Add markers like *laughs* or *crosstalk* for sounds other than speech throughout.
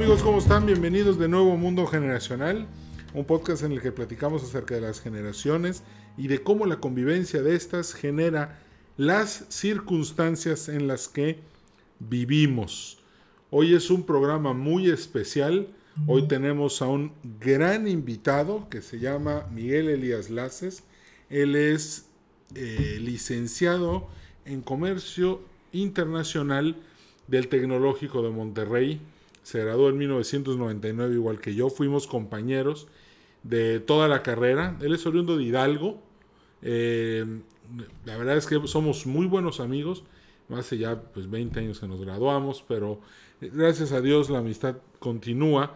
amigos, ¿cómo están? Bienvenidos de nuevo a Mundo Generacional, un podcast en el que platicamos acerca de las generaciones y de cómo la convivencia de estas genera las circunstancias en las que vivimos. Hoy es un programa muy especial. Hoy tenemos a un gran invitado que se llama Miguel Elías Laces. Él es eh, licenciado en Comercio Internacional del Tecnológico de Monterrey. Se graduó en 1999 igual que yo. Fuimos compañeros de toda la carrera. Él es oriundo de Hidalgo. Eh, la verdad es que somos muy buenos amigos. Hace ya pues 20 años que nos graduamos, pero gracias a Dios la amistad continúa.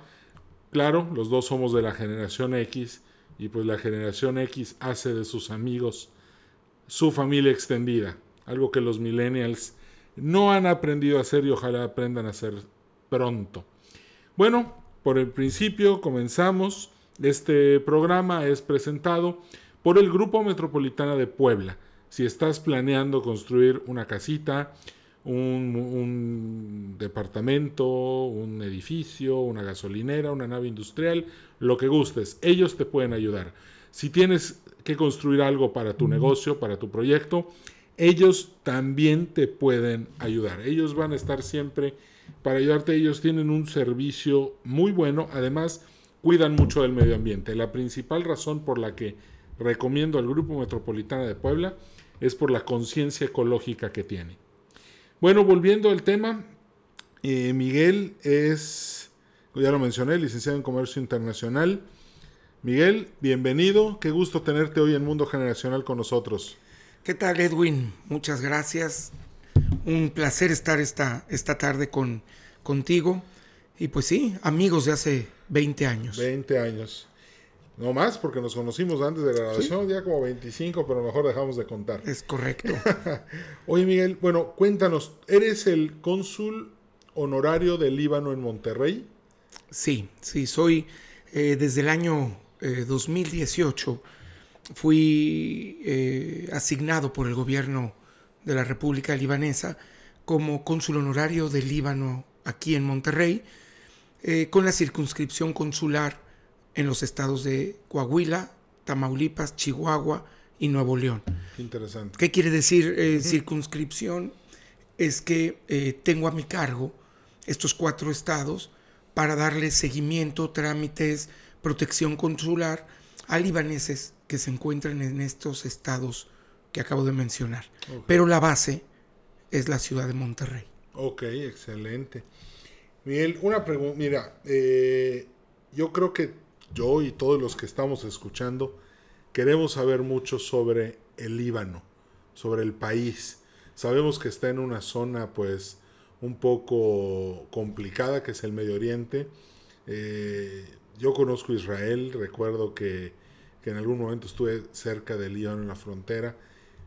Claro, los dos somos de la generación X y pues la generación X hace de sus amigos su familia extendida, algo que los millennials no han aprendido a hacer y ojalá aprendan a hacer pronto. Bueno, por el principio comenzamos. Este programa es presentado por el Grupo Metropolitana de Puebla. Si estás planeando construir una casita, un, departamento, un edificio, una gasolinera, una nave industrial, lo que gustes, ellos te pueden ayudar. Si tienes que construir algo para tu negocio, para tu proyecto, ellos también te pueden ayudar. Ellos van a estar siempre para ayudarte. Ellos tienen un servicio muy bueno. Además, cuidan mucho del medio ambiente. La principal razón por la que recomiendo al Grupo Metropolitana de Puebla es por la conciencia ecológica que tiene. Bueno, volviendo al tema, eh, Miguel es, ya lo mencioné, licenciado en Comercio Internacional. Miguel, bienvenido. Qué gusto tenerte hoy en Mundo Generacional con nosotros. ¿Qué tal, Edwin? Muchas gracias. Un placer estar esta, esta tarde con, contigo. Y pues sí, amigos de hace 20 años. 20 años. No más, porque nos conocimos antes de la grabación, ya como 25, pero mejor dejamos de contar. Es correcto. *laughs* Oye, Miguel, bueno, cuéntanos, ¿eres el cónsul honorario del Líbano en Monterrey? Sí, sí, soy eh, desde el año 2018 eh, fui eh, asignado por el gobierno de la República Libanesa como cónsul honorario del Líbano aquí en Monterrey, eh, con la circunscripción consular en los estados de Coahuila, Tamaulipas, Chihuahua y Nuevo León. interesante. ¿Qué quiere decir circunscripción? Es que tengo a mi cargo estos cuatro estados para darle seguimiento, trámites, protección consular a libaneses que se encuentran en estos estados que acabo de mencionar. Pero la base es la ciudad de Monterrey. Ok, excelente. Miguel, una pregunta, mira, eh, yo creo que yo y todos los que estamos escuchando queremos saber mucho sobre el Líbano, sobre el país. Sabemos que está en una zona pues un poco complicada que es el Medio Oriente. Eh, yo conozco Israel, recuerdo que, en algún momento estuve cerca de Líbano en la frontera,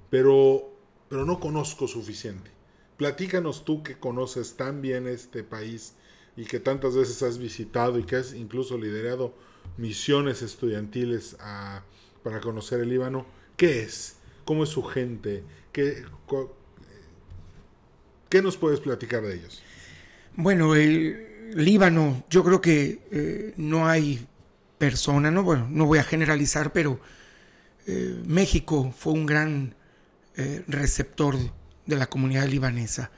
pero, pero no conozco suficiente. Platícanos tú que conoces tan bien este país y que tantas veces has visitado y que has incluso liderado misiones estudiantiles para conocer el Líbano. ¿Qué es? ¿Cómo es su gente? ¿Qué, ¿Qué nos puedes platicar de ellos? Bueno, el, Líbano, yo creo que eh, no hay persona, no, bueno, no voy a generalizar, pero eh, México fue un gran eh, receptor de la comunidad libanesa.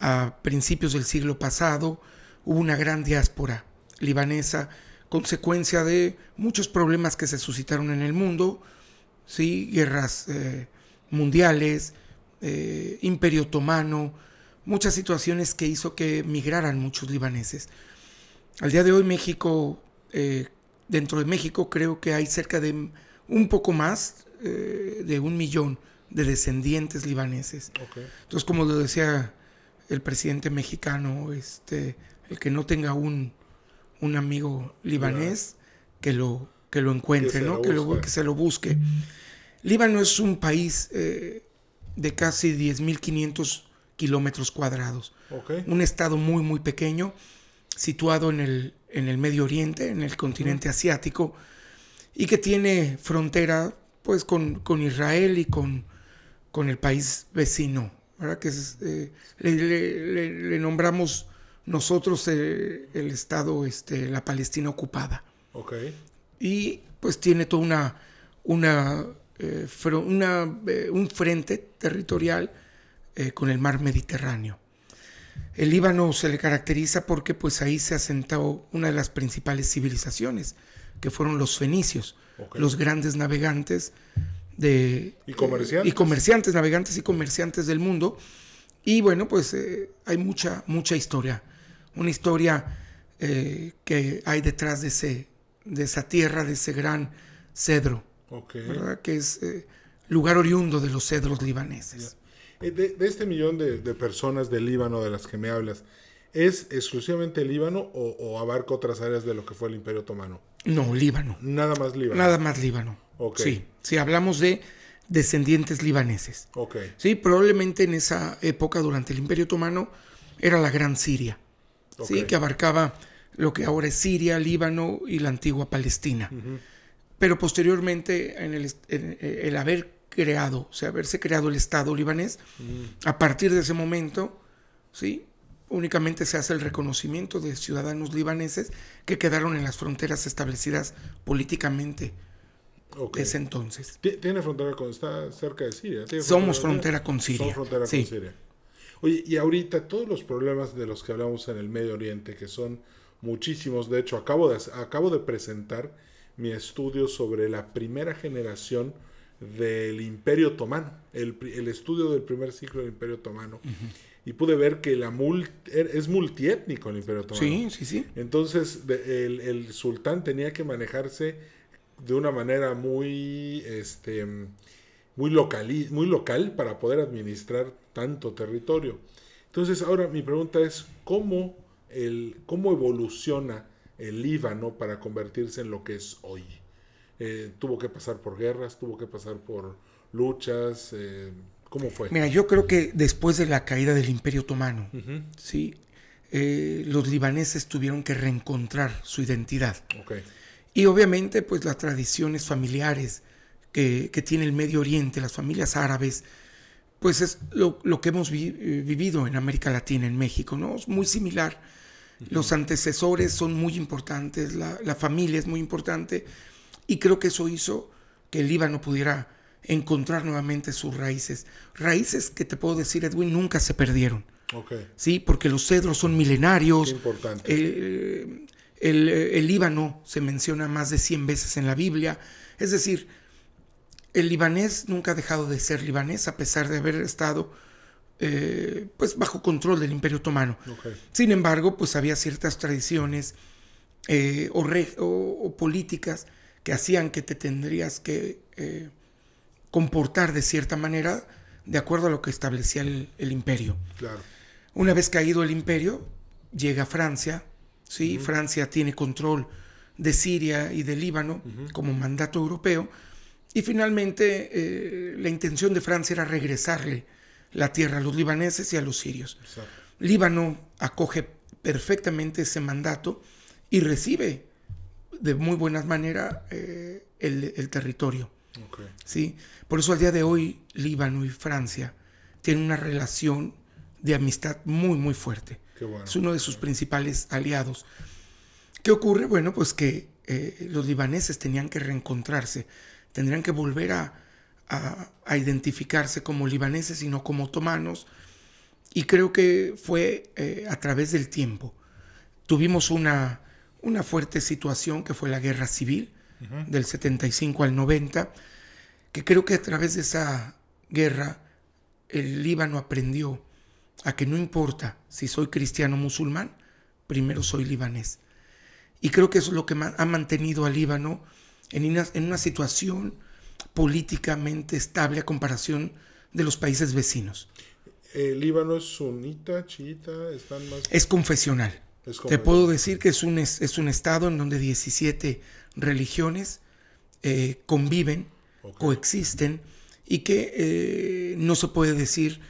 A principios del siglo pasado hubo una gran diáspora libanesa, consecuencia de muchos problemas que se suscitaron en el mundo, ¿sí? guerras mundiales, imperio otomano, muchas situaciones que hizo que migraran muchos libaneses. Al día de hoy México, eh, dentro de México creo que hay cerca de un poco más eh, de un millón de descendientes libaneses. Entonces, como lo decía el presidente mexicano, este, el que no tenga un, un amigo libanés, que lo, que lo encuentre, que ¿no? Que, lo, que, se lo busque. Líbano es un país eh, de casi 10.500 kilómetros cuadrados. Un estado muy, muy pequeño, situado en el, en el Medio Oriente, en el continente asiático, y que tiene frontera pues con, con Israel y con, con el país vecino, ¿verdad? Que eh, le, nombramos nosotros el Estado, este, la Palestina ocupada. Ok. Y pues tiene toda una, una, una un frente territorial con el mar Mediterráneo. El Líbano se le caracteriza porque pues ahí se asentó una de las principales civilizaciones, que fueron los fenicios, los grandes navegantes de... Y comerciantes. y comerciantes, navegantes y comerciantes del mundo. Y bueno, pues eh, hay mucha, mucha historia. Una historia eh, que hay detrás de, ese, de esa tierra, de ese gran cedro, que es eh, lugar oriundo de los cedros libaneses. De, este millón de, personas del Líbano de las que me hablas, ¿es exclusivamente Líbano o, abarca otras áreas de lo que fue el Imperio Otomano? No, Líbano. Nada más Líbano. Nada más Líbano. Sí, si hablamos de descendientes libaneses. Okay. Sí, probablemente en esa época, durante el Imperio Otomano, era la Gran Siria. Sí, que abarcaba lo que ahora es Siria, Líbano y la antigua Palestina. Pero posteriormente, en el, en el haber creado, o sea, haberse creado el Estado libanés, a partir de ese momento, ¿sí? únicamente se hace el reconocimiento de ciudadanos libaneses que quedaron en las fronteras establecidas políticamente okay. ese entonces. Tiene frontera con, está cerca de Siria. Somos frontera, con Siria. Somos frontera con Siria. Oye, y ahorita todos los problemas de los que hablamos en el Medio Oriente, que son muchísimos, de hecho, acabo de, acabo de presentar mi estudio sobre la primera generación del Imperio Otomano, el, estudio del primer ciclo del Imperio Otomano. Y pude ver que la er, es multiétnico el Imperio Otomano. Sí, sí, sí. Entonces el, sultán tenía que manejarse de una manera muy, este, muy, muy local para poder administrar tanto territorio. Entonces ahora mi pregunta es, ¿cómo, el, cómo evoluciona el Líbano para convertirse en lo que es hoy? Eh, tuvo que pasar por guerras, tuvo que pasar por luchas. Eh, ¿Cómo fue? Mira, yo creo que después de la caída del Imperio Otomano, ¿sí? Eh, los libaneses tuvieron que reencontrar su identidad. Y obviamente, pues las tradiciones familiares que, tiene el Medio Oriente, las familias árabes, pues es lo, que hemos vivido en América Latina, en México, ¿no? Es muy similar. Los antecesores son muy importantes, la, la familia es muy importante y creo que eso hizo que el Líbano pudiera encontrar nuevamente sus raíces. Raíces que te puedo decir, Edwin, nunca se perdieron. Sí, porque los cedros son milenarios. importante. Eh, el, Líbano se menciona más de 100 veces en la Biblia. Es decir, el libanés nunca ha dejado de ser libanés a pesar de haber estado eh, pues bajo control del Imperio Otomano. Sin embargo, pues había ciertas tradiciones eh, o políticas que hacían que te tendrías que eh, comportar de cierta manera de acuerdo a lo que establecía el, imperio. Una vez caído el imperio, llega Francia, ¿sí? Francia tiene control de Siria y de Líbano como mandato europeo, y finalmente eh, la intención de Francia era regresarle la tierra a los libaneses y a los sirios. Líbano acoge perfectamente ese mandato y recibe de muy buena manera eh, el, territorio. ¿sí? Por eso al día de hoy Líbano y Francia tienen una relación de amistad muy, muy fuerte. Es uno de sus principales aliados. ¿Qué ocurre? Bueno, pues que eh, los libaneses tenían que reencontrarse, tendrían que volver a, a, identificarse como libaneses y no como otomanos. Y creo que fue eh, a través del tiempo. Tuvimos una, una fuerte situación que fue la guerra civil del 75 al 90, que creo que a través de esa guerra el Líbano aprendió a que no importa si soy cristiano o musulmán, primero soy libanés. Y creo que eso es lo que ha mantenido al Líbano en una, en una situación políticamente estable a comparación de los países vecinos. ¿El Líbano es sunita, chiita? Están más... Es confesional. Te puedo decir que es un, es, un estado en donde 17 religiones eh, conviven, coexisten y que eh, no se puede decir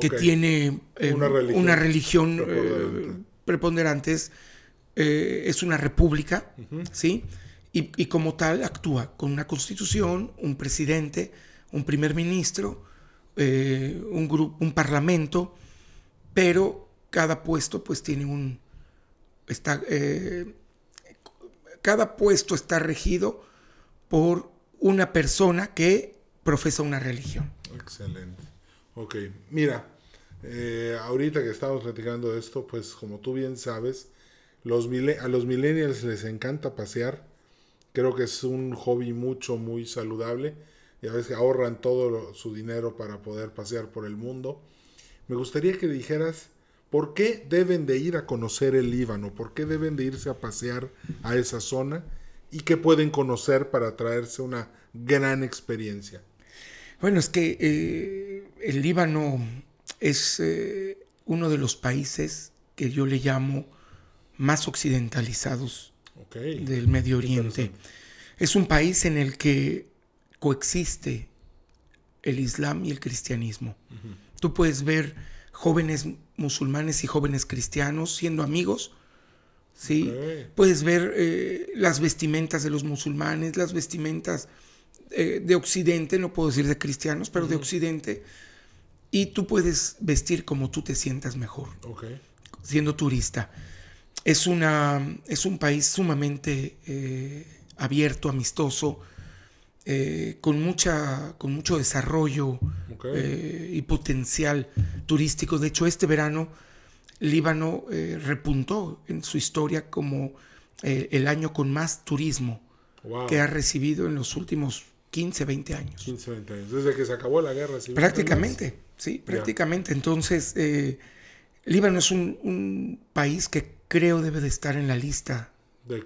que tiene eh, una religión, preponderante. Es, una república, ¿sí? Y, y, como tal actúa con una constitución, un presidente, un primer ministro, un, grupo, un parlamento, pero cada puesto pues tiene un, está, eh, cada puesto está regido por una persona que profesa una religión. Excelente. Ok, mira, eh, ahorita que estamos platicando de esto, pues como tú bien sabes, los a los millennials les encanta pasear. Creo que es un hobby mucho, muy saludable. Y a veces ahorran todo su dinero para poder pasear por el mundo. Me gustaría que dijeras por qué deben de ir a conocer el Líbano, por qué deben de irse a pasear a esa zona y qué pueden conocer para traerse una gran experiencia. Bueno, es que eh, el Líbano es eh, uno de los países que yo le llamo más occidentalizados del Medio Oriente. Es un país en el que coexiste el Islam y el cristianismo. Tú puedes ver jóvenes musulmanes y jóvenes cristianos siendo amigos. ¿sí? Puedes ver eh, las vestimentas de los musulmanes, las vestimentas eh, de Occidente, no puedo decir de cristianos, pero de Occidente. Y tú puedes vestir como tú te sientas mejor, siendo turista. Es, una, es un país sumamente eh, abierto, amistoso, eh, con, mucha, con mucho desarrollo y potencial turístico. De hecho, este verano Líbano repuntó en su historia como el año con más turismo que ha recibido en los últimos 15, 20 años. 15, 20 años. Desde que se acabó la guerra. Prácticamente, sí, prácticamente. Entonces, eh, Líbano es un, país que creo debe de estar en la lista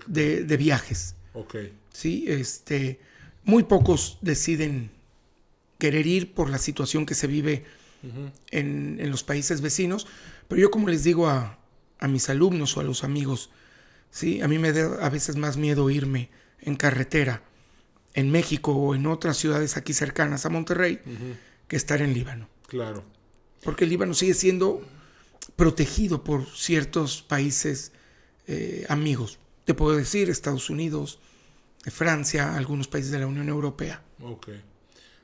de, viajes. Ok. Sí, este, muy pocos deciden querer ir por la situación que se vive en, los países vecinos, pero yo como les digo a, a mis alumnos o a los amigos, sí, a mí me da a veces más miedo irme en carretera en México o en otras ciudades aquí cercanas a Monterrey que estar en Líbano. Claro. Porque el Líbano sigue siendo protegido por ciertos países eh, amigos. Te puedo decir Estados Unidos, Francia, algunos países de la Unión Europea. Ok.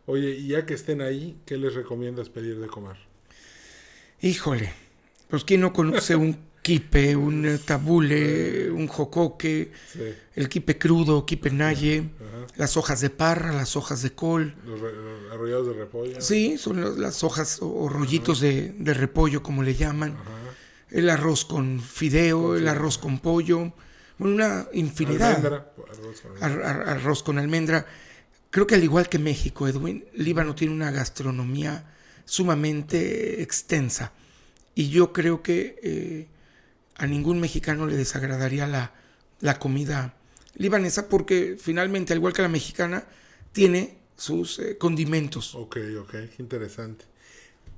Oye, y ya que estén ahí, ¿qué les recomiendas pedir de comer? Híjole, pues ¿quién no conoce un quipe, un tabule, un jocoque, el quipe crudo, quipe naye, las hojas de parra, las hojas de col. Los, arrollados de repollo. Sí, son las hojas o, rollitos de, repollo, como le llaman. El arroz con fideo, el arroz con pollo. una infinidad. Almendra, arroz, con almendra. arroz con almendra. Creo que al igual que México, Edwin, Líbano tiene una gastronomía sumamente extensa. Y yo creo que eh, a ningún mexicano le desagradaría la, la comida libanesa porque finalmente, al igual que la mexicana, tiene sus eh, condimentos. Ok, ok, interesante.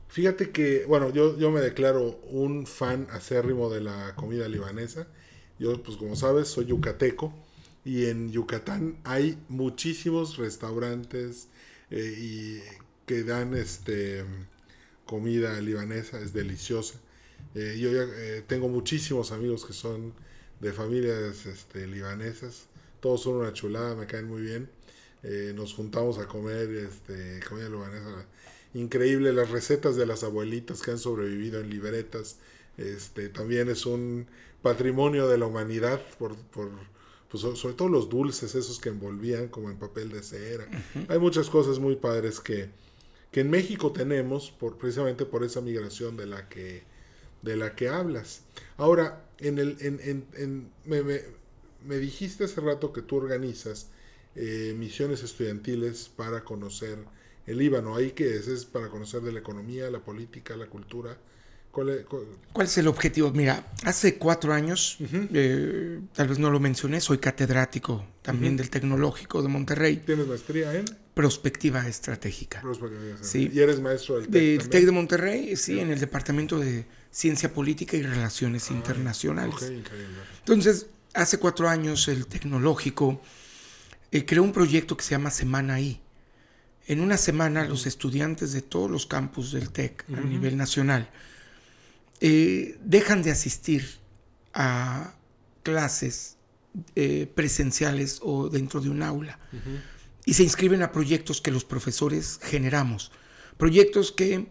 Fíjate que, bueno, yo, yo me declaro un fan acérrimo de la comida libanesa. Yo, pues como sabes, soy yucateco y en Yucatán hay muchísimos restaurantes eh, y que dan este comida libanesa, es deliciosa. Eh, yo ya eh, tengo muchísimos amigos que son de familias este, libanesas. Todos son una chulada, me caen muy bien. Eh, nos juntamos a comer este, comida libanesa. Increíble las recetas de las abuelitas que han sobrevivido en libretas. Este, también es un patrimonio de la humanidad por, por pues, sobre todo los dulces, esos que envolvían como en papel de cera. Hay muchas cosas muy padres que, que en México tenemos por, precisamente por esa migración de la que de la que hablas. Ahora, en el, en, en, me, me, dijiste hace rato que tú organizas eh, misiones estudiantiles para conocer el Líbano. ¿Ahí qué es? ¿Es para conocer de la economía, la política, la cultura? ¿Cuál es, el objetivo? Mira, hace cuatro años, eh, tal vez no lo mencioné, soy catedrático también del Tecnológico de Monterrey. ¿Tienes maestría en? Perspectiva estratégica. Sí. ¿Y eres maestro del TEC? TEC de Monterrey, sí, en el Departamento de Ciencia Política y Relaciones Internacionales. Entonces, hace cuatro años el tecnológico eh, creó un proyecto que se llama Semana I. En una semana los estudiantes de todos los campus del TEC a nivel nacional eh, dejan de asistir a clases eh, presenciales o dentro de un aula y se inscriben a proyectos que los profesores generamos. Proyectos que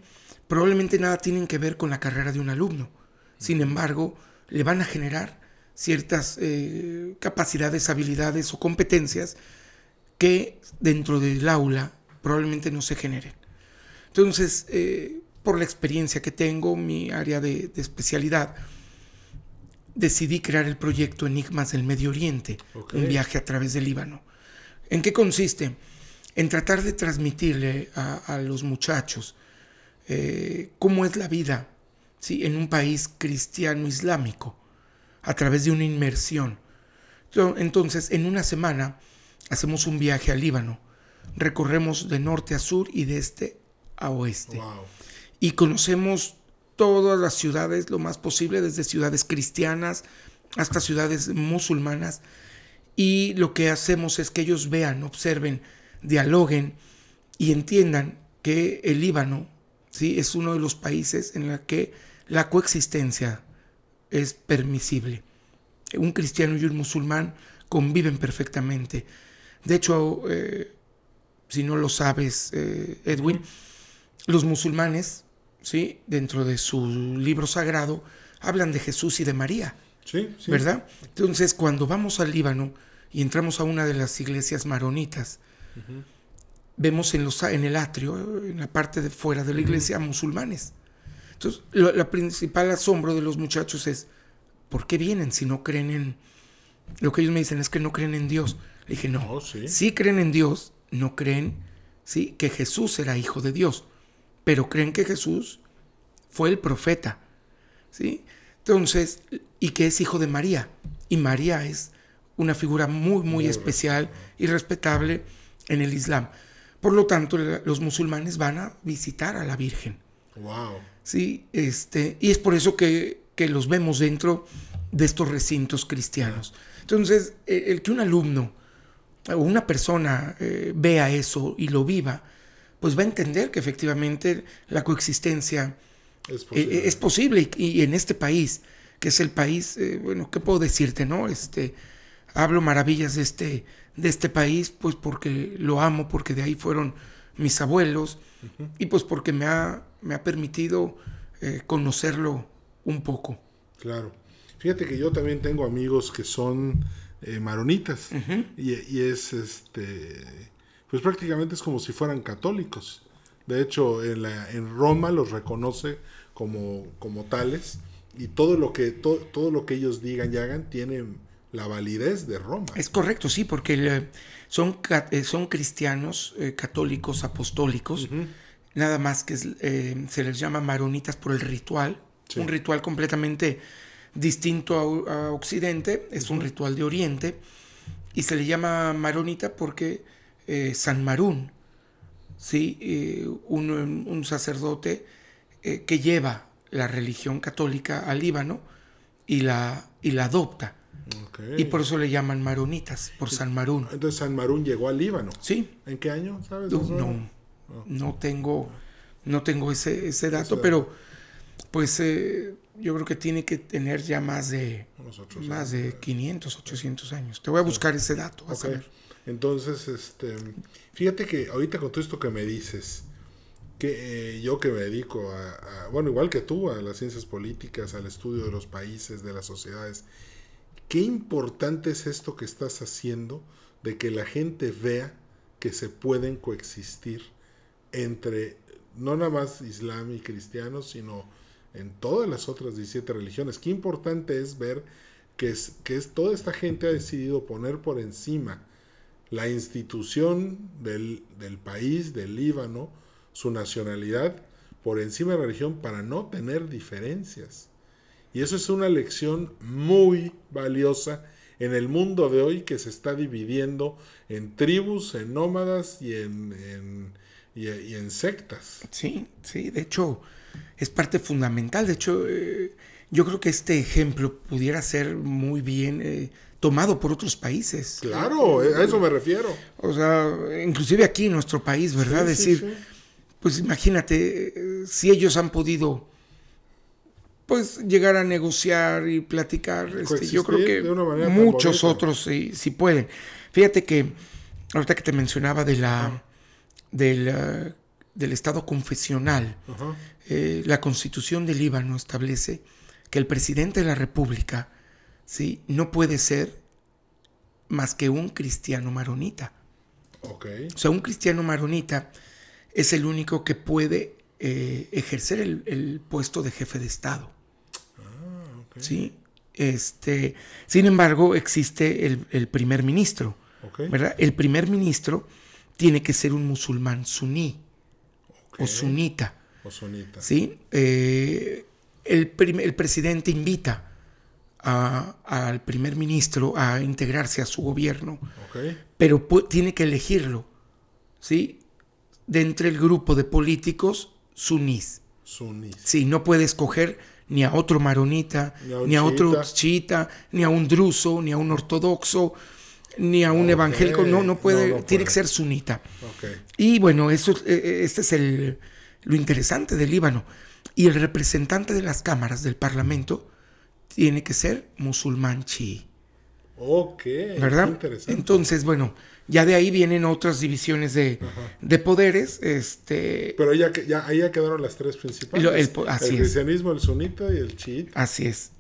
probablemente nada tienen que ver con la carrera de un alumno. Sin embargo, le van a generar ciertas eh, capacidades, habilidades o competencias que dentro del aula probablemente no se generen. Entonces, eh, por la experiencia que tengo, mi área de, especialidad, decidí crear el proyecto Enigmas del Medio Oriente, un viaje a través del Líbano. ¿En qué consiste? En tratar de transmitirle a, los muchachos eh, cómo es la vida ¿sí? en un país cristiano islámico a través de una inmersión. Entonces, en una semana hacemos un viaje al Líbano, recorremos de norte a sur y de este a oeste. Y conocemos todas las ciudades lo más posible, desde ciudades cristianas hasta ciudades musulmanas. Y lo que hacemos es que ellos vean, observen, dialoguen y entiendan que el Líbano ¿sí? es uno de los países en los que la coexistencia es permisible. Un cristiano y un musulmán conviven perfectamente. De hecho, eh, si no lo sabes, eh, Edwin, los musulmanes, ¿sí? dentro de su libro sagrado, hablan de Jesús y de María. Sí, ¿Verdad? Entonces, cuando vamos al Líbano y entramos a una de las iglesias maronitas, vemos en, los, en el atrio, en la parte de fuera de la iglesia, musulmanes. Entonces, la principal asombro de los muchachos es, ¿por qué vienen si no creen en... Lo que ellos me dicen es que no creen en Dios. Le dije, no, oh, sí. creen en Dios, no creen ¿sí? que Jesús era hijo de Dios, pero creen que Jesús fue el profeta. ¿sí? Entonces, y que es hijo de María. Y María es una figura muy, muy, especial y respetable en el Islam. Por lo tanto, los musulmanes van a visitar a la Virgen. Wow. Sí, este, y es por eso que, que los vemos dentro de estos recintos cristianos. Entonces, e, el que un alumno o una persona eh, vea eso y lo viva, pues va a entender que efectivamente la coexistencia es eh, posible, Y, en este país, que es el país, eh, bueno, ¿qué puedo decirte, no? Este, hablo maravillas de este, de este país, pues porque lo amo, porque de ahí fueron mis abuelos y pues porque me ha, me ha permitido conocerlo un poco. Claro. Fíjate que yo también tengo amigos que son eh, maronitas y, es este pues prácticamente es como si fueran católicos de hecho en, la, en Roma los reconoce como, como tales y todo lo que todo lo que ellos digan y hagan tiene la validez de Roma. Es correcto sí porque son eh, son cristianos eh, católicos apostólicos nada más que se les llama maronitas por el ritual un ritual completamente distinto a, Occidente, es un ritual de Oriente, y se le llama maronita porque eh, San Marún, ¿sí? Eh, un, sacerdote eh, que lleva la religión católica al Líbano y la, y la adopta. Y por eso le llaman maronitas, por San Marún. Entonces San Marún llegó al Líbano. Sí. ¿En qué año? ¿Sabes? No, no, tengo, no tengo ese, ese dato, pero pues yo creo que tiene que tener ya más de, más de 500, 800 años. Te voy a buscar ese dato, a ver. Entonces, este, fíjate que ahorita con todo esto que me dices, que eh, yo que me dedico a, bueno, igual que tú, a las ciencias políticas, al estudio de los países, de las sociedades, qué importante es esto que estás haciendo de que la gente vea que se pueden coexistir entre no nada más islam y cristianos, sino en todas las otras 17 religiones. Qué importante es ver que, es, que es, toda esta gente ha decidido poner por encima la institución del, del país, del Líbano, su nacionalidad, por encima de la religión para no tener diferencias. Y eso es una lección muy valiosa en el mundo de hoy que se está dividiendo en tribus, en nómadas y en, y, en sectas. Sí, sí, de hecho, es parte fundamental. De hecho, eh, yo creo que este ejemplo pudiera ser muy bien eh, tomado por otros países. Claro, a eso me refiero. O sea, inclusive aquí en nuestro país, ¿verdad? Decir, pues imagínate, eh, si ellos han podido pues llegar a negociar y platicar, este, yo creo que muchos otros sí, sí, pueden. Fíjate que ahorita que te mencionaba de la, del, del estado confesional, eh, la constitución del Líbano establece que el presidente de la República ¿sí? no puede ser más que un cristiano maronita. O sea, un cristiano maronita es el único que puede eh, ejercer el, el puesto de jefe de Estado. Ah. ¿sí? Este, sin embargo, existe el, el primer ministro. ¿verdad? El primer ministro tiene que ser un musulmán suní o sunita, O. ¿sí? Eh, el, el presidente invita a- al primer ministro a integrarse a su gobierno, pero tiene que elegirlo, ¿sí? De entre el grupo de políticos sunís. Sunís. Sí, no puede escoger ni a otro maronita, Ni a un ni a otro chiita. ni a un druso, ni a un ortodoxo, ni a un evangélico. No, no puede, No, no tiene puede. que ser sunita. Y bueno, eso, eh, eh, este es el, lo interesante del Líbano. Y el representante de las cámaras del Parlamento tiene que ser musulmán chií, Ok. ¿verdad? Interesante. Entonces, bueno, ya de ahí vienen otras divisiones de, de poderes. Este, Pero ya, que- ya, ahí ya quedaron las tres principales. Lo- el po- así el es. cristianismo, el sunita y el chiita. así es.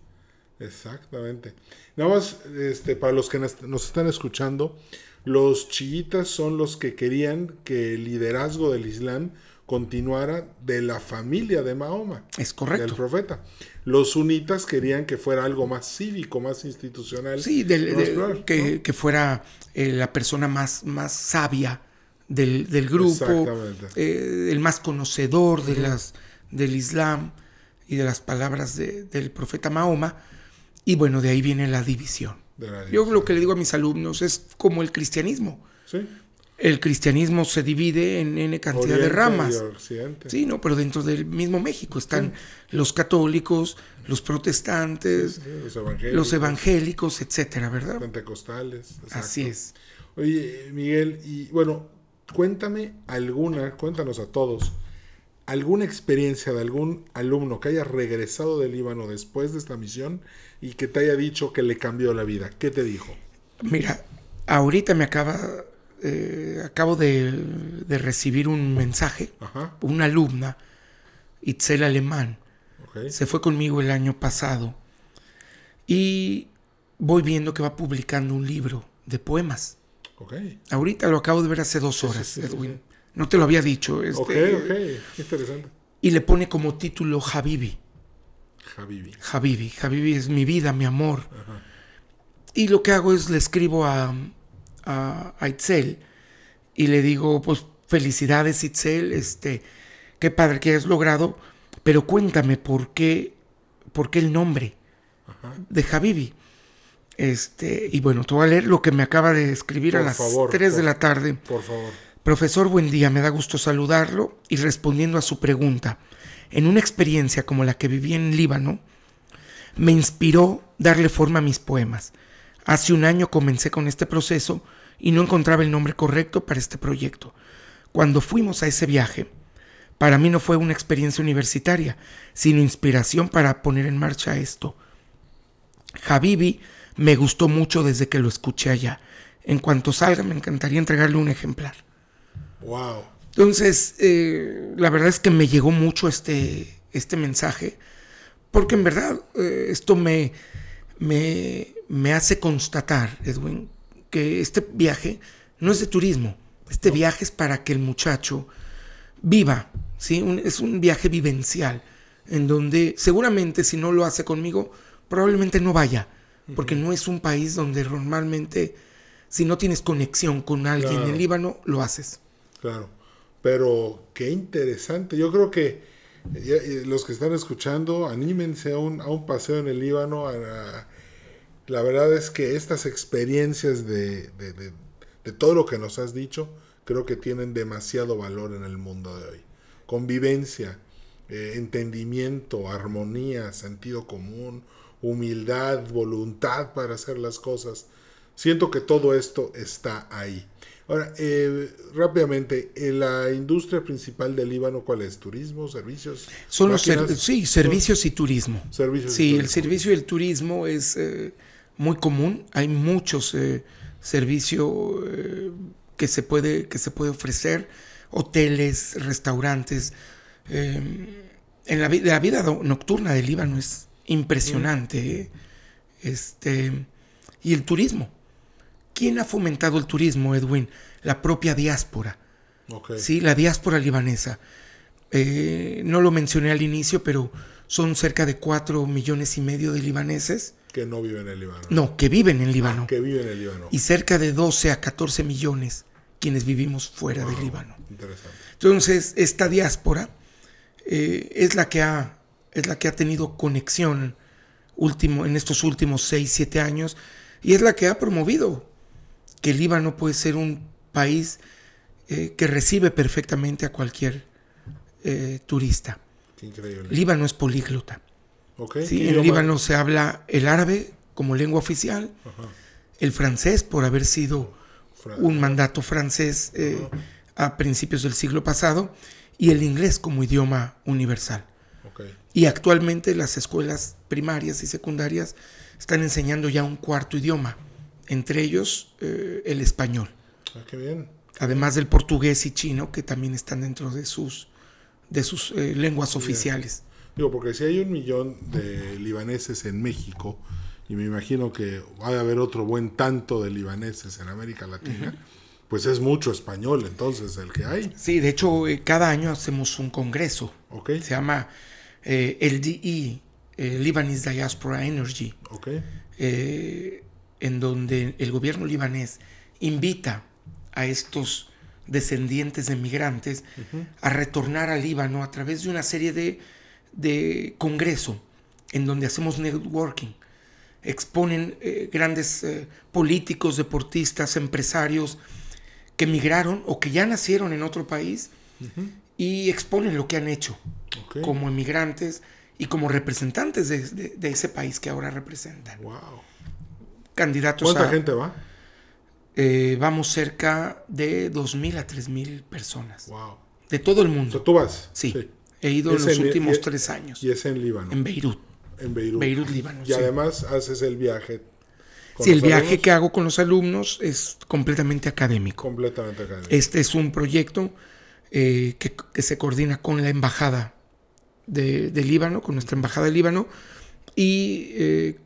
Exactamente. Nada más, este, para los que nos están escuchando, los chiitas son los que querían que el liderazgo del Islam continuara de la familia de Mahoma, Es del correcto. profeta. Los sunitas querían que fuera algo más cívico, más institucional. Sí, del- más de- plural, que, ¿no? que fuera eh, la persona más, más sabia del, del grupo, Exactamente. eh, el más conocedor de las, del Islam y de las palabras de- del profeta Mahoma. Y bueno, de ahí viene la división. La Yo lo que le digo a mis alumnos es como el cristianismo. Sí. El cristianismo se divide en N cantidad de ramas. Sí, no, pero dentro del mismo México están los católicos, los protestantes, Sí, los evangélicos, los evangélicos, etcétera, ¿verdad? pentecostales. exacto. Así es. Oye, Miguel, y bueno, cuéntame alguna, cuéntanos a todos, alguna experiencia de algún alumno que haya regresado del Líbano después de esta misión y que te haya dicho que le cambió la vida. ¿Qué te dijo? Mira, ahorita me acaba, eh, acabo de, de recibir un mensaje, Ajá, una alumna, Itzel Alemán, se fue conmigo el año pasado y voy viendo que va publicando un libro de poemas. Ahorita lo acabo de ver hace dos sí, horas, sí, sí, Edwin. No te lo había dicho. este, ok, ok, interesante. Y le pone como título Habibi. Habibi. Habibi. Habibi es mi vida, mi amor. Y lo que hago es le escribo a, a, a Itzel y le digo, pues felicidades Itzel, este, qué padre que has logrado, pero cuéntame por qué, por qué el nombre Ajá. de Habibi. Este, y bueno, te voy a leer lo que me acaba de escribir a las favor, 3 de la tarde. Por favor. Profesor, buen día, me da gusto saludarlo y respondiendo a su pregunta, en una experiencia como la que viví en Líbano, me inspiró darle forma a mis poemas. Hace un año comencé con este proceso y no encontraba el nombre correcto para este proyecto. Cuando fuimos a ese viaje, para mí no fue una experiencia universitaria, sino inspiración para poner en marcha esto. Habibi me gustó mucho desde que lo escuché allá. En cuanto salga, me encantaría entregarle un ejemplar. Wow. Entonces, eh, la verdad es que me llegó mucho este, este mensaje, porque en verdad eh, esto me, me, me hace constatar, Edwin, que este viaje no es de turismo, este viaje es para que el muchacho viva, ¿sí? Un- es un viaje vivencial, en donde seguramente si no lo hace conmigo, probablemente no vaya, porque no es un país donde normalmente, si no tienes conexión con alguien Claro. en Líbano, lo haces. Claro, pero qué interesante. Yo creo que ya- eh, los que están escuchando, anímense a un, a un paseo en el Líbano. a- a- la verdad es que estas experiencias de, de- de- de todo lo que nos has dicho, creo que tienen demasiado valor en el mundo de hoy. Convivencia, eh, entendimiento, armonía, sentido común, humildad, voluntad para hacer las cosas. Siento que todo esto está ahí. Ahora, eh, rápidamente, eh, la industria principal del Líbano, ¿cuál es? ¿Turismo, servicios? Son los ser- sí, servicios y turismo. Servicios y Sí, el servicio y el turismo es eh, muy común. Hay muchos eh, servicios eh, que, se puede, que se puede ofrecer, hoteles, restaurantes. eh, en la, la vida nocturna del Líbano es impresionante. eh. Este, y el turismo. ¿Quién ha fomentado el turismo, Edwin? La propia diáspora. Sí, la diáspora libanesa. No lo mencioné al inicio, pero son cerca de 4 millones y medio de libaneses. Que no viven en Líbano. No, que viven en Líbano. Ah, que viven en el Líbano. Y cerca de 12 a 14 millones quienes vivimos fuera del Líbano. Interesante. Entonces, esta diáspora eh, es, la que ha, es la que ha tenido conexión último, en estos últimos 6, 7 años y es la que ha promovido que el Líbano puede ser un país eh, que recibe perfectamente a cualquier eh, turista. Qué increíble. Líbano es políglota. Okay. ¿sí? ¿Qué En? Líbano se habla el árabe como lengua oficial, Ajá. el francés por haber sido Fra- un mandato francés eh, a principios del siglo pasado y el inglés como idioma universal. Y actualmente las escuelas primarias y secundarias están enseñando ya un cuarto idioma, entre ellos eh, el español, Ah, qué bien. además del portugués y chino que también están dentro de sus, de sus eh, lenguas oficiales. Digo, porque si hay un millón de libaneses en México, y me imagino que va a haber otro buen tanto de libaneses en América Latina, pues es mucho español entonces el que hay. Sí, de hecho eh, cada año hacemos un congreso, ¿Ok? se llama eh, LDE, eh, Lebanese Diaspora Energy. ¿Ok? eh, en donde el gobierno libanés invita a estos descendientes de migrantes a retornar al Líbano a través de una serie de, de congreso en donde hacemos networking. Exponen eh, grandes eh, políticos, deportistas, empresarios que migraron o que ya nacieron en otro país y exponen lo que han hecho como emigrantes y como representantes de, de- de ese país que ahora representan. Wow. Candidatos ¿Cuánta a... gente va? eh, vamos cerca de 2.000 a 3.000 personas. Wow. De todo el O sea, mundo. tú vas. Sí. He ido en los en- últimos y- tres años. Y es en Líbano, En Beirut. en Beirut. Beirut, Líbano. Y sí. además haces el viaje. Sí, el viaje alumnos, que hago con los alumnos es completamente académico. Completamente académico. Este es un proyecto eh, que, que se coordina con la embajada de, de Líbano, con nuestra embajada de Líbano, y eh,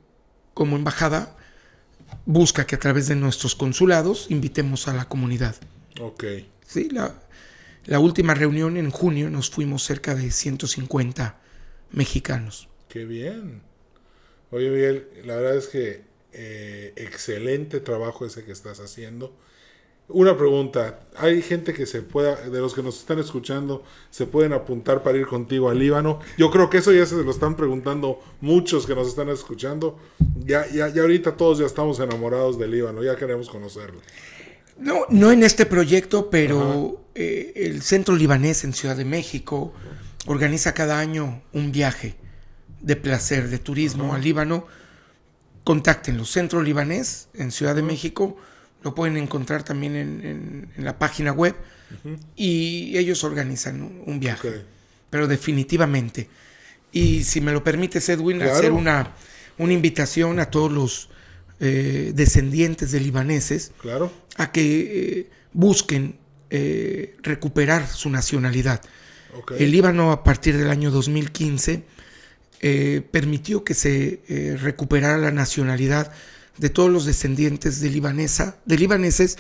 como embajada busca que a través de nuestros consulados invitemos a la comunidad. Ok. Sí, la, la última reunión en junio nos fuimos cerca de 150 mexicanos. Qué bien. Oye, Miguel, la verdad es que eh, excelente trabajo ese que estás haciendo. Una pregunta, ¿hay gente que se pueda, de los que nos están escuchando, se pueden apuntar para ir contigo al Líbano? Yo creo que eso ya se lo están preguntando muchos que nos están escuchando. Ya, ya, ya ahorita todos ya estamos enamorados del Líbano, ya queremos conocerlo. No, no en este proyecto, pero eh, el Centro Libanés en Ciudad de México organiza cada año un viaje de placer, de turismo al Líbano. Contáctenlo, Centro Libanés en Ciudad de México. Lo pueden encontrar también en, en- en la página web. Y ellos organizan un, viaje. Pero definitivamente. Y si me lo permites, Edwin, Claro. hacer una, una invitación a todos los eh, descendientes de libaneses Claro. a que eh, busquen eh, recuperar su nacionalidad. El Líbano a partir del año 2015 eh, permitió que se recuperara la nacionalidad de todos los descendientes de, libanesa, de libaneses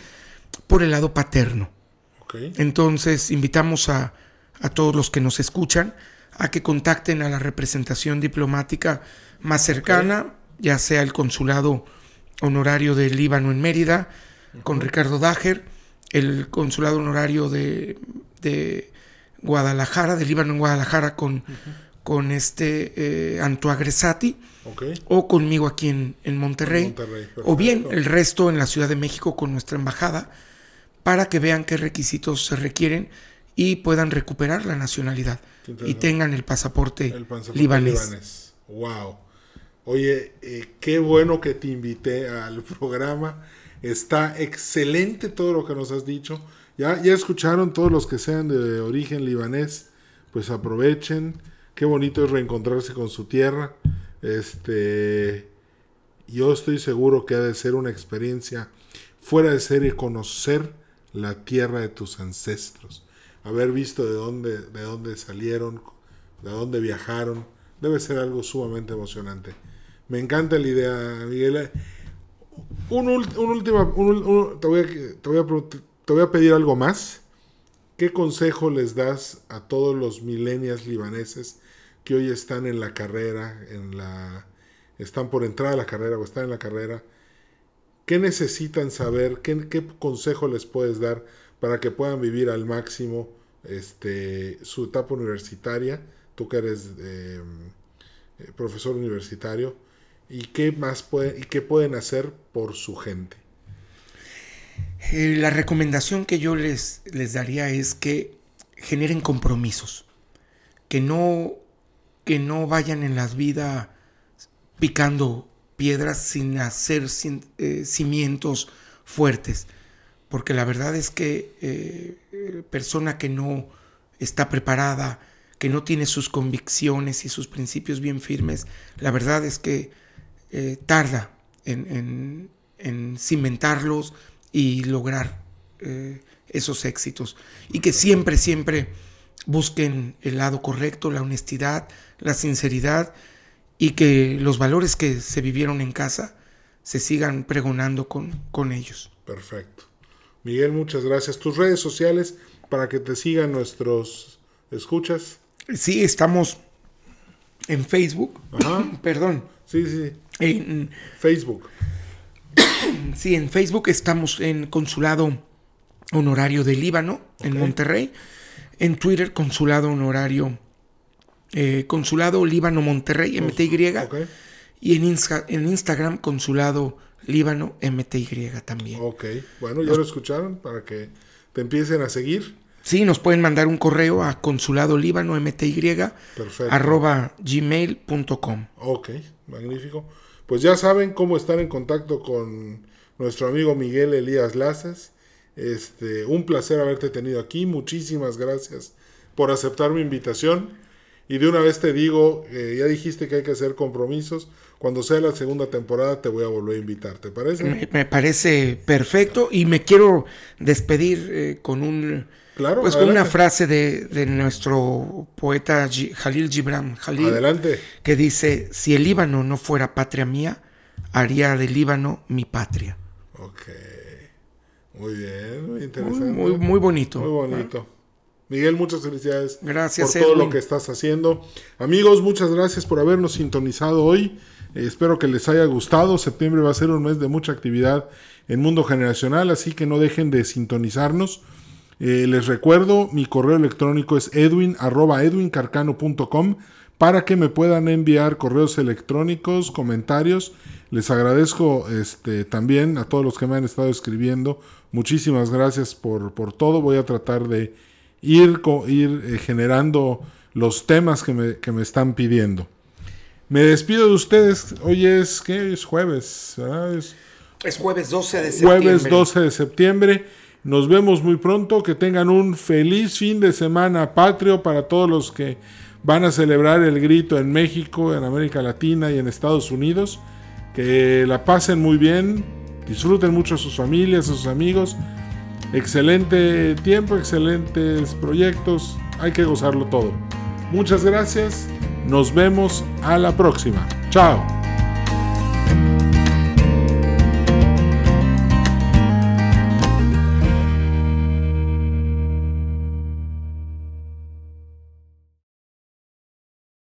por el lado paterno. Entonces invitamos a, a todos los que nos escuchan a que contacten a la representación diplomática más cercana, ya sea el consulado honorario del Líbano en Mérida, con Ricardo Dager, el consulado honorario de, de Guadalajara, del Líbano en Guadalajara, con, con este eh, Antoine Gresati, o conmigo aquí en, en Monterrey, Monterrey, o bien el resto en la Ciudad de México con nuestra embajada, para que vean qué requisitos se requieren y puedan recuperar la nacionalidad y tengan el pasaporte, El pasaporte libanés. libanés. Wow. Oye, eh, qué bueno que te invité al programa. Está excelente todo lo que nos has dicho. Ya, ya escucharon todos los que sean de origen libanés, pues aprovechen. Qué bonito es reencontrarse con su tierra. Este, yo estoy seguro que ha de ser una experiencia fuera de serie conocer la tierra de tus ancestros, haber visto de dónde, de dónde salieron, de dónde viajaron, debe ser algo sumamente emocionante. Me encanta la idea, Miguel. Un, último, te, voy a, te, voy a, pedir algo más. ¿Qué consejo les das a todos los millennials libaneses que hoy están en la carrera, en la, están por entrar a la carrera o están en la carrera? ¿Qué necesitan saber? ¿Qué, qué consejo les puedes dar para que puedan vivir al máximo este, su etapa universitaria? Tú que eres eh, eh, profesor universitario y qué más pueden, y qué pueden hacer por su gente. Eh, la recomendación que yo les, les daría es que generen compromisos, que no, que no vayan en las vidas picando piedras sin hacer eh, cimientos fuertes, porque la verdad es que eh, persona que no está preparada, que no tiene sus convicciones y sus principios bien firmes, la verdad es que eh, tarda en, cimentarlos y lograr eh, esos éxitos. Y que siempre, siempre busquen el lado correcto, la honestidad, la sinceridad y que los valores que se vivieron en casa se sigan pregonando con, con ellos. Perfecto. Miguel, muchas gracias. Tus redes sociales para que te sigan nuestros escuchas. Sí, estamos en Facebook. *clears throat* Perdón. Sí, sí. En Facebook. *coughs* Sí, en Facebook estamos en Consulado Honorario de Líbano, en Monterrey. En Twitter, Consulado Honorario, eh, Consulado Líbano Monterrey, MTY. Y en, en Instagram, Consulado Líbano, MTY también. Ok, bueno, ya lo escucharon para que te empiecen a seguir. Sí, nos pueden mandar un correo a consulado líbano mty arroba gmail.com. Ok, magnífico. Pues ya saben cómo estar en contacto con nuestro amigo Miguel Elías Lazas. Este, un placer haberte tenido aquí. Muchísimas gracias por aceptar mi invitación. Y de una vez te digo, eh, ya dijiste que hay que hacer compromisos. Cuando sea la segunda temporada te voy a volver a invitar, ¿te parece? Me, parece perfecto y me quiero despedir eh, con un Claro, pues con una frase de, nuestro poeta Jalil Gibran Jalil, adelante. que dice, si el Líbano no fuera patria mía, haría del Líbano mi patria. Ok, muy bien, muy interesante. Muy, muy, bonito. Muy bonito. Miguel, muchas felicidades gracias, por todo lo que estás haciendo. Amigos, muchas gracias por habernos sintonizado hoy. Eh, espero que les haya gustado. Septiembre va a ser un mes de mucha actividad en Mundo Generacional, así que no dejen de sintonizarnos. Eh, les recuerdo, mi correo electrónico es edwin para que me puedan enviar correos electrónicos, comentarios. Les agradezco este, también a todos los que me han estado escribiendo. Muchísimas gracias por, por todo. Voy a tratar de ir, ir eh, generando los temas que me, que me, están pidiendo. Me despido de ustedes. Hoy es, ¿qué? Es jueves, Es, es jueves 12 de septiembre. Jueves 12 de septiembre. Nos vemos muy pronto. Que tengan un feliz fin de semana patrio para todos los que van a celebrar el grito en México, en América Latina y en Estados Unidos. Que la pasen muy bien. Disfruten mucho a sus familias, a sus amigos. Excelente tiempo, excelentes proyectos. Hay que gozarlo todo. Muchas gracias. Nos vemos a la próxima. Chao.